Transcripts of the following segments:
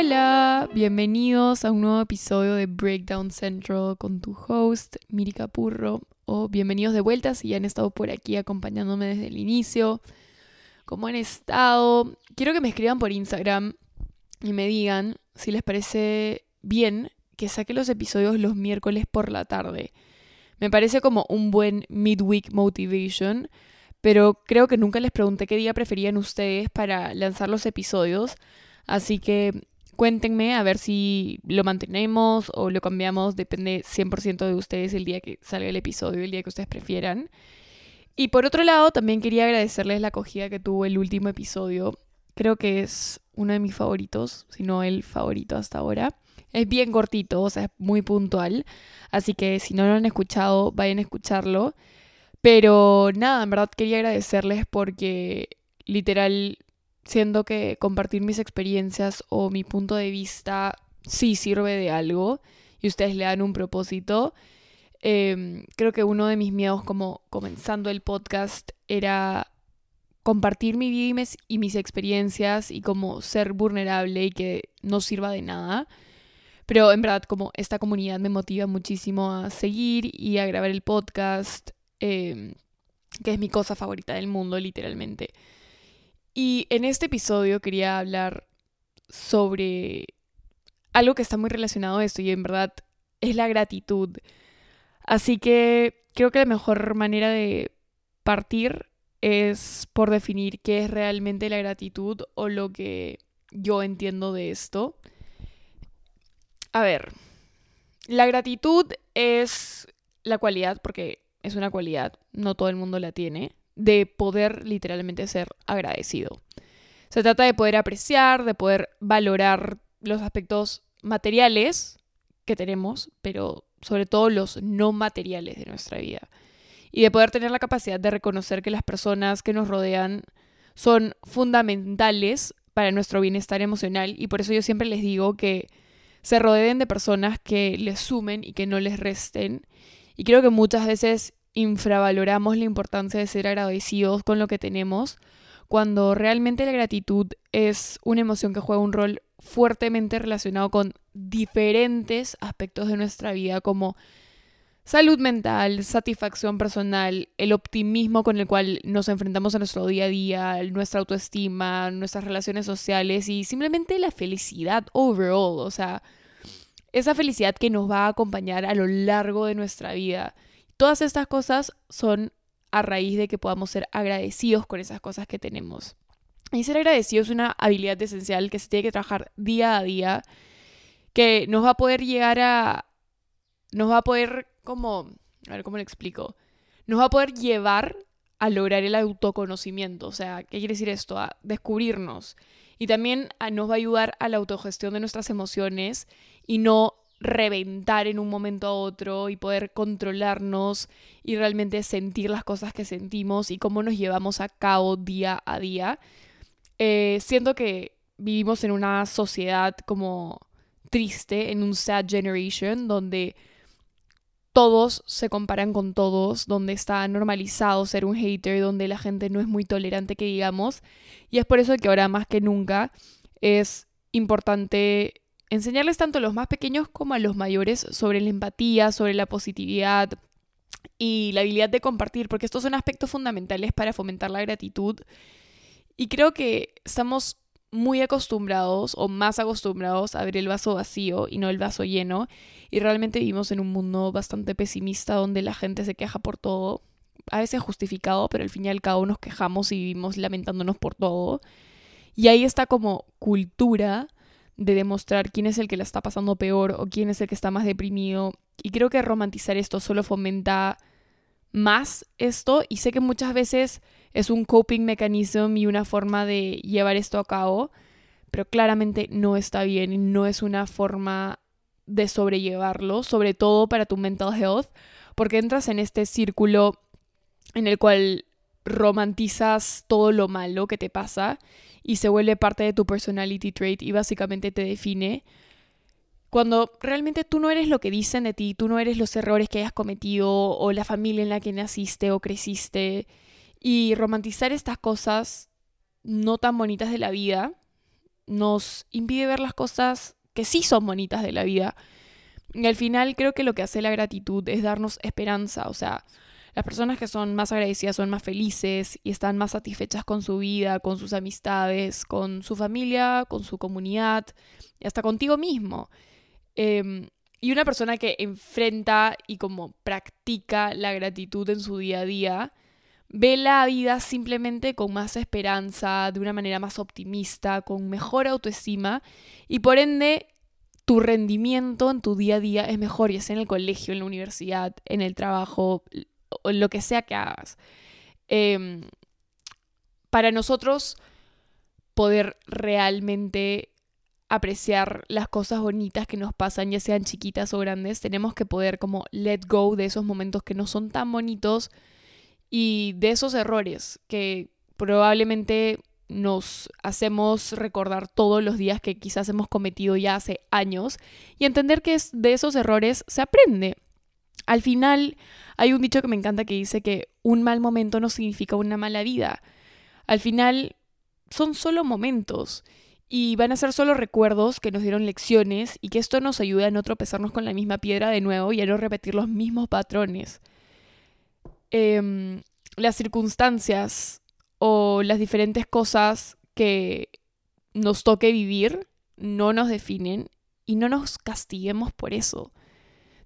Hola, bienvenidos a un nuevo episodio de Breakdown Central con tu host, Miri Capurro, o bienvenidos de vuelta si ya han estado por aquí acompañándome desde el inicio. ¿Cómo han estado? Quiero que me escriban por Instagram y me digan si les parece bien que saque los episodios los miércoles por la tarde. Me parece como un buen midweek motivation, pero creo que nunca les pregunté qué día preferían ustedes para lanzar los episodios. Así que cuéntenme a ver si lo mantenemos o lo cambiamos. Depende 100% de ustedes el día que salga el episodio, el día que ustedes prefieran. Y por otro lado, también quería agradecerles la acogida que tuvo el último episodio. Creo que es uno de mis favoritos, si no el favorito hasta ahora. Es bien cortito, o sea, es muy puntual. Así que si no lo han escuchado, vayan a escucharlo. Pero nada, en verdad quería agradecerles porque literal siento que compartir mis experiencias o mi punto de vista sí sirve de algo y ustedes le dan un propósito. Em, creo que uno de mis miedos como comenzando el podcast era compartir mi vida y mis experiencias y como ser vulnerable y que no sirva de nada. Pero en verdad como esta comunidad me motiva muchísimo a seguir y a grabar el podcast, em, que es mi cosa favorita del mundo literalmente. Y en este episodio quería hablar sobre algo que está muy relacionado a esto y en verdad es la gratitud. Así que creo que la mejor manera de partir es por definir qué es realmente la gratitud o lo que yo entiendo de esto. A ver, la gratitud es la cualidad, porque es una cualidad, no todo el mundo la tiene, de poder literalmente ser agradecido. Se trata de poder apreciar, de poder valorar los aspectos materiales que tenemos, pero sobre todo los no materiales de nuestra vida. Y de poder tener la capacidad de reconocer que las personas que nos rodean son fundamentales para nuestro bienestar emocional. Y por eso yo siempre les digo que se rodeen de personas que les sumen y que no les resten. Y creo que muchas veces infravaloramos la importancia de ser agradecidos con lo que tenemos, cuando realmente la gratitud es una emoción que juega un rol fuertemente relacionado con diferentes aspectos de nuestra vida, como salud mental, satisfacción personal, el optimismo con el cual nos enfrentamos a nuestro día a día, nuestra autoestima, nuestras relaciones sociales y simplemente la felicidad overall, o sea, esa felicidad que nos va a acompañar a lo largo de nuestra vida. Todas estas cosas son a raíz de que podamos ser agradecidos con esas cosas que tenemos. Y ser agradecido es una habilidad esencial que se tiene que trabajar día a día, que nos va a poder llegar a... nos va a poder como... a ver cómo le explico. Nos va a poder llevar a lograr el autoconocimiento. O sea, ¿qué quiere decir esto? A descubrirnos. Y también nos va a ayudar a la autogestión de nuestras emociones y no reventar en un momento a otro y poder controlarnos y realmente sentir las cosas que sentimos y cómo nos llevamos a cabo día a día. Eh, siento que vivimos en una sociedad como triste, en un sad generation, donde todos se comparan con todos, donde está normalizado ser un hater, donde la gente no es muy tolerante que digamos. Y es por eso que ahora más que nunca es importante enseñarles tanto a los más pequeños como a los mayores sobre la empatía, sobre la positividad y la habilidad de compartir, porque estos son aspectos fundamentales para fomentar la gratitud. Y creo que estamos muy acostumbrados o más acostumbrados a ver el vaso vacío y no el vaso lleno. Y realmente vivimos en un mundo bastante pesimista donde la gente se queja por todo. A veces justificado, pero al fin y al cabo nos quejamos y vivimos lamentándonos por todo. Y ahí está como cultura de demostrar quién es el que la está pasando peor o quién es el que está más deprimido. Y creo que romantizar esto solo fomenta más esto y sé que muchas veces es un coping mechanism y una forma de llevar esto a cabo, pero claramente no está bien y no es una forma de sobrellevarlo, sobre todo para tu mental health, porque entras en este círculo en el cual romantizas todo lo malo que te pasa y se vuelve parte de tu personality trait y básicamente te define. Cuando realmente tú no eres lo que dicen de ti, tú no eres los errores que hayas cometido o la familia en la que naciste o creciste. Y romantizar estas cosas no tan bonitas de la vida nos impide ver las cosas que sí son bonitas de la vida. Y al final creo que lo que hace la gratitud es darnos esperanza, o sea, las personas que son más agradecidas son más felices y están más satisfechas con su vida, con sus amistades, con su familia, con su comunidad y hasta contigo mismo. Em, y una persona que enfrenta y como practica la gratitud en su día a día, ve la vida simplemente con más esperanza, de una manera más optimista, con mejor autoestima y por ende tu rendimiento en tu día a día es mejor, ya sea en el colegio, en la universidad, en el trabajo, o lo que sea que hagas. Em, para nosotros poder realmente apreciar las cosas bonitas que nos pasan, ya sean chiquitas o grandes, tenemos que poder como let go de esos momentos que no son tan bonitos y de esos errores que probablemente nos hacemos recordar todos los días que quizás hemos cometido ya hace años y entender que de esos errores se aprende. Al final hay un dicho que me encanta que dice que un mal momento no significa una mala vida. Al final son solo momentos y van a ser solo recuerdos que nos dieron lecciones y que esto nos ayuda a no tropezarnos con la misma piedra de nuevo y a no repetir los mismos patrones. Em, las circunstancias o las diferentes cosas que nos toque vivir no nos definen y no nos castiguemos por eso.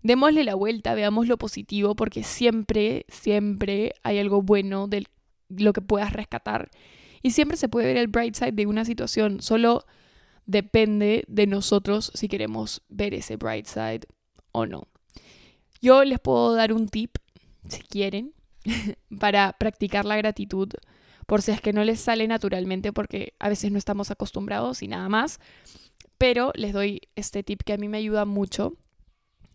Démosle la vuelta, veamos lo positivo porque siempre, siempre hay algo bueno de lo que puedas rescatar y siempre se puede ver el bright side de una situación, solo depende de nosotros si queremos ver ese bright side o no. Yo les puedo dar un tip, si quieren, para practicar la gratitud, por si es que no les sale naturalmente, porque a veces no estamos acostumbrados y nada más. Pero les doy este tip que a mí me ayuda mucho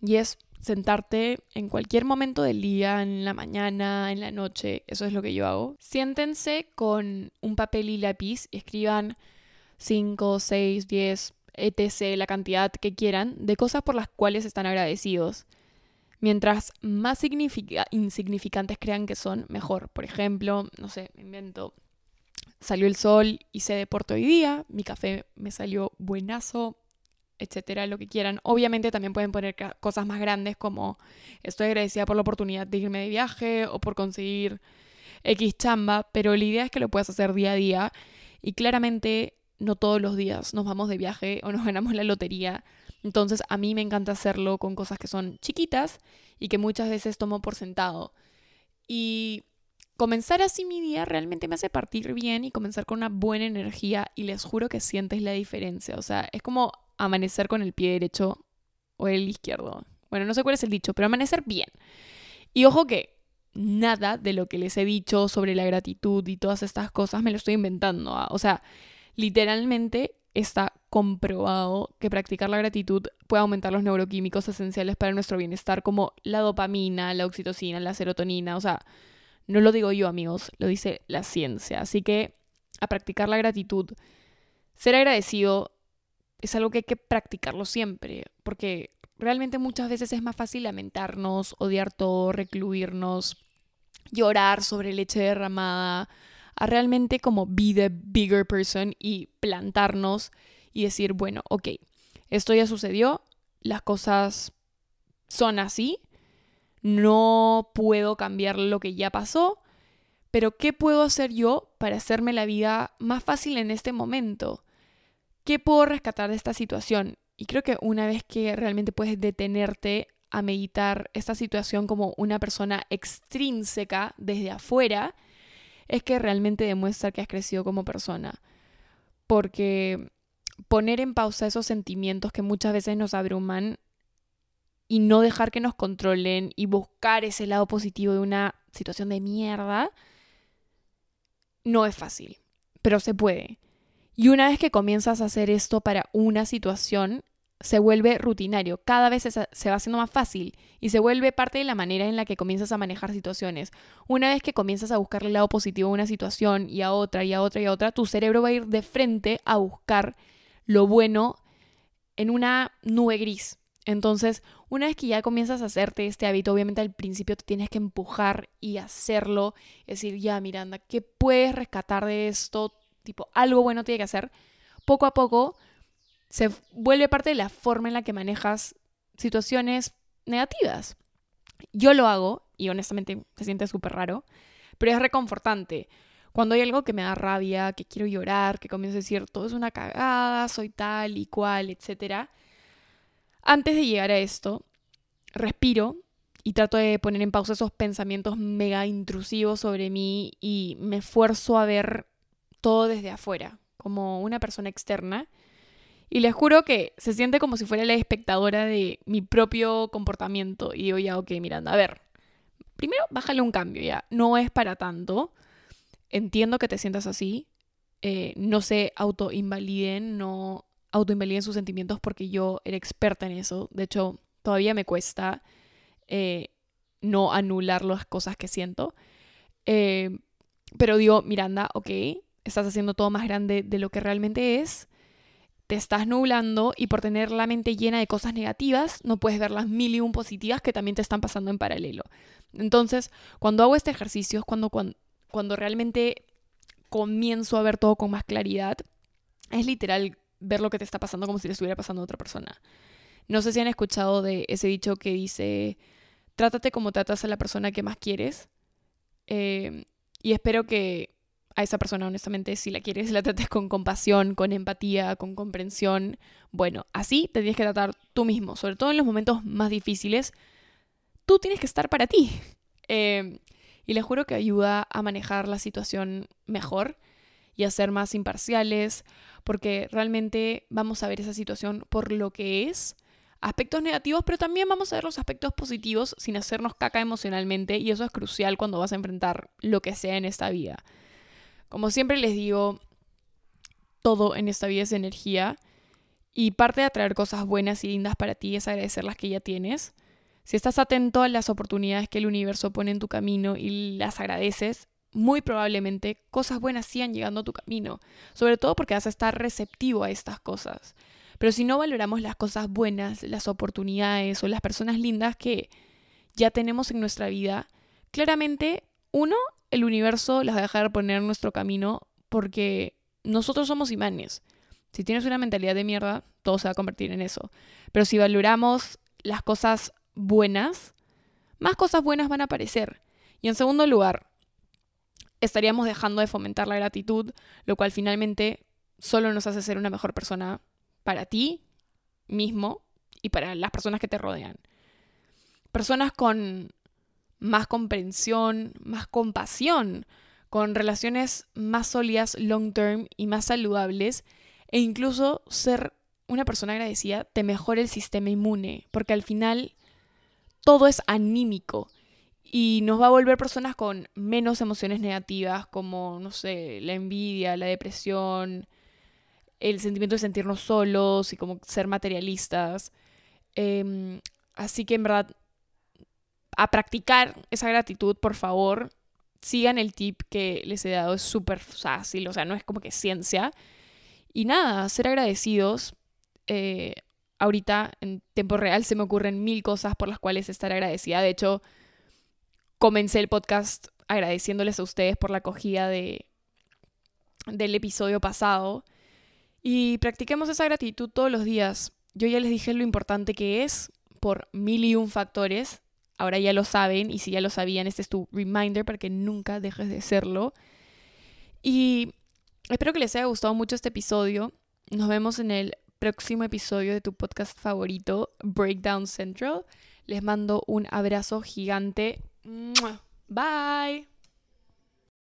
y es sentarte en cualquier momento del día, en la mañana, en la noche, eso es lo que yo hago. Siéntense con un papel y lápiz y escriban 5, 6, 10, etc., la cantidad que quieran de cosas por las cuales están agradecidos. Mientras más insignificantes crean que son, mejor. Por ejemplo, no sé, me invento. Salió el sol, hice deporte hoy día, mi café me salió buenazo, etcétera, lo que quieran. Obviamente también pueden poner cosas más grandes como estoy agradecida por la oportunidad de irme de viaje o por conseguir X chamba, pero la idea es que lo puedas hacer día a día y claramente no todos los días nos vamos de viaje o nos ganamos la lotería. Entonces a mí me encanta hacerlo con cosas que son chiquitas y que muchas veces tomo por sentado. Y comenzar así mi día realmente me hace partir bien y comenzar con una buena energía y les juro que sientes la diferencia. O sea, es como amanecer con el pie derecho o el izquierdo. Bueno, no sé cuál es el dicho, pero amanecer bien. Y ojo que nada de lo que les he dicho sobre la gratitud y todas estas cosas me lo estoy inventando. ¿ah? O sea, literalmente está comprobado que practicar la gratitud puede aumentar los neuroquímicos esenciales para nuestro bienestar como la dopamina, la oxitocina, la serotonina. O sea, no lo digo yo amigos, lo dice la ciencia. Así que a practicar la gratitud. Ser agradecido es algo que hay que practicarlo siempre, porque realmente muchas veces es más fácil lamentarnos, odiar todo, recluirnos, llorar sobre leche derramada, a realmente como be the bigger person y plantarnos y decir, bueno, ok, esto ya sucedió, las cosas son así, no puedo cambiar lo que ya pasó, pero ¿qué puedo hacer yo para hacerme la vida más fácil en este momento? ¿Qué puedo rescatar de esta situación? Y creo que una vez que realmente puedes detenerte a meditar esta situación como una persona extrínseca desde afuera, es que realmente demuestra que has crecido como persona. Porque poner en pausa esos sentimientos que muchas veces nos abruman y no dejar que nos controlen y buscar ese lado positivo de una situación de mierda, no es fácil, pero se puede. Y una vez que comienzas a hacer esto para una situación, se vuelve rutinario, cada vez se, va haciendo más fácil y se vuelve parte de la manera en la que comienzas a manejar situaciones. Una vez que comienzas a buscar el lado positivo a una situación y a otra y a otra y a otra, tu cerebro va a ir de frente a buscar lo bueno en una nube gris. Entonces, una vez que ya comienzas a hacerte este hábito, obviamente al principio te tienes que empujar y hacerlo, es decir, ya Miranda, ¿qué puedes rescatar de esto? Tipo, algo bueno tiene que hacer, poco a poco se vuelve parte de la forma en la que manejas situaciones negativas. Yo lo hago y honestamente se siente súper raro, pero es reconfortante. Cuando hay algo que me da rabia, que quiero llorar, que comienzo a decir todo es una cagada, soy tal y cual, etc. Antes de llegar a esto, respiro y trato de poner en pausa esos pensamientos mega intrusivos sobre mí y me esfuerzo a ver todo desde afuera, como una persona externa. Y les juro que se siente como si fuera la espectadora de mi propio comportamiento. Y digo, ya, ok, Miranda, a ver. Primero, bájale un cambio, ya. No es para tanto. Entiendo que te sientas así. Eh, no se autoinvaliden, no autoinvaliden sus sentimientos porque yo era experta en eso. De hecho, todavía me cuesta eh, no anular las cosas que siento. Eh, pero digo, Miranda, ok, estás haciendo todo más grande de lo que realmente es, te estás nublando y por tener la mente llena de cosas negativas, no puedes ver las mil y un positivas que también te están pasando en paralelo. Entonces, cuando hago este ejercicio es cuando, cuando, cuando realmente comienzo a ver todo con más claridad. Es literal ver lo que te está pasando como si le estuviera pasando a otra persona. No sé si han escuchado de ese dicho que dice, trátate como tratas a la persona que más quieres. Eh, y espero que a esa persona, honestamente, si la quieres, la trates con compasión, con empatía, con comprensión. Bueno, así te tienes que tratar tú mismo, sobre todo en los momentos más difíciles. Tú tienes que estar para ti. Eh, y les juro que ayuda a manejar la situación mejor y a ser más imparciales, porque realmente vamos a ver esa situación por lo que es, aspectos negativos, pero también vamos a ver los aspectos positivos sin hacernos caca emocionalmente, y eso es crucial cuando vas a enfrentar lo que sea en esta vida. Como siempre les digo, todo en esta vida es energía y parte de atraer cosas buenas y lindas para ti es agradecer las que ya tienes. Si estás atento a las oportunidades que el universo pone en tu camino y las agradeces, muy probablemente cosas buenas sigan llegando a tu camino, sobre todo porque vas a estar receptivo a estas cosas. Pero si no valoramos las cosas buenas, las oportunidades o las personas lindas que ya tenemos en nuestra vida, claramente, uno, el universo las va a dejar poner en nuestro camino porque nosotros somos imanes. Si tienes una mentalidad de mierda, todo se va a convertir en eso. Pero si valoramos las cosas buenas, más cosas buenas van a aparecer. Y en segundo lugar, estaríamos dejando de fomentar la gratitud, lo cual finalmente solo nos hace ser una mejor persona para ti mismo y para las personas que te rodean. Personas con más comprensión, más compasión, con relaciones más sólidas long term y más saludables, e incluso ser una persona agradecida te mejora el sistema inmune, porque al final todo es anímico y nos va a volver personas con menos emociones negativas como, no sé, la envidia, la depresión, el sentimiento de sentirnos solos y como ser materialistas. Em, así que en verdad a practicar esa gratitud, por favor. Sigan el tip que les he dado, es súper fácil, o sea, no es como que ciencia. Y nada, ser agradecidos. Eh, ahorita, en tiempo real, se me ocurren mil cosas por las cuales estar agradecida. De hecho, comencé el podcast agradeciéndoles a ustedes por la acogida de, del episodio pasado. Y practiquemos esa gratitud todos los días. Yo ya les dije lo importante que es por mil y un factores ahora ya lo saben y si ya lo sabían, este es tu reminder para que nunca dejes de serlo. Y espero que les haya gustado mucho este episodio. Nos vemos en el próximo episodio de tu podcast favorito, Breakdown Central. Les mando un abrazo gigante. Bye.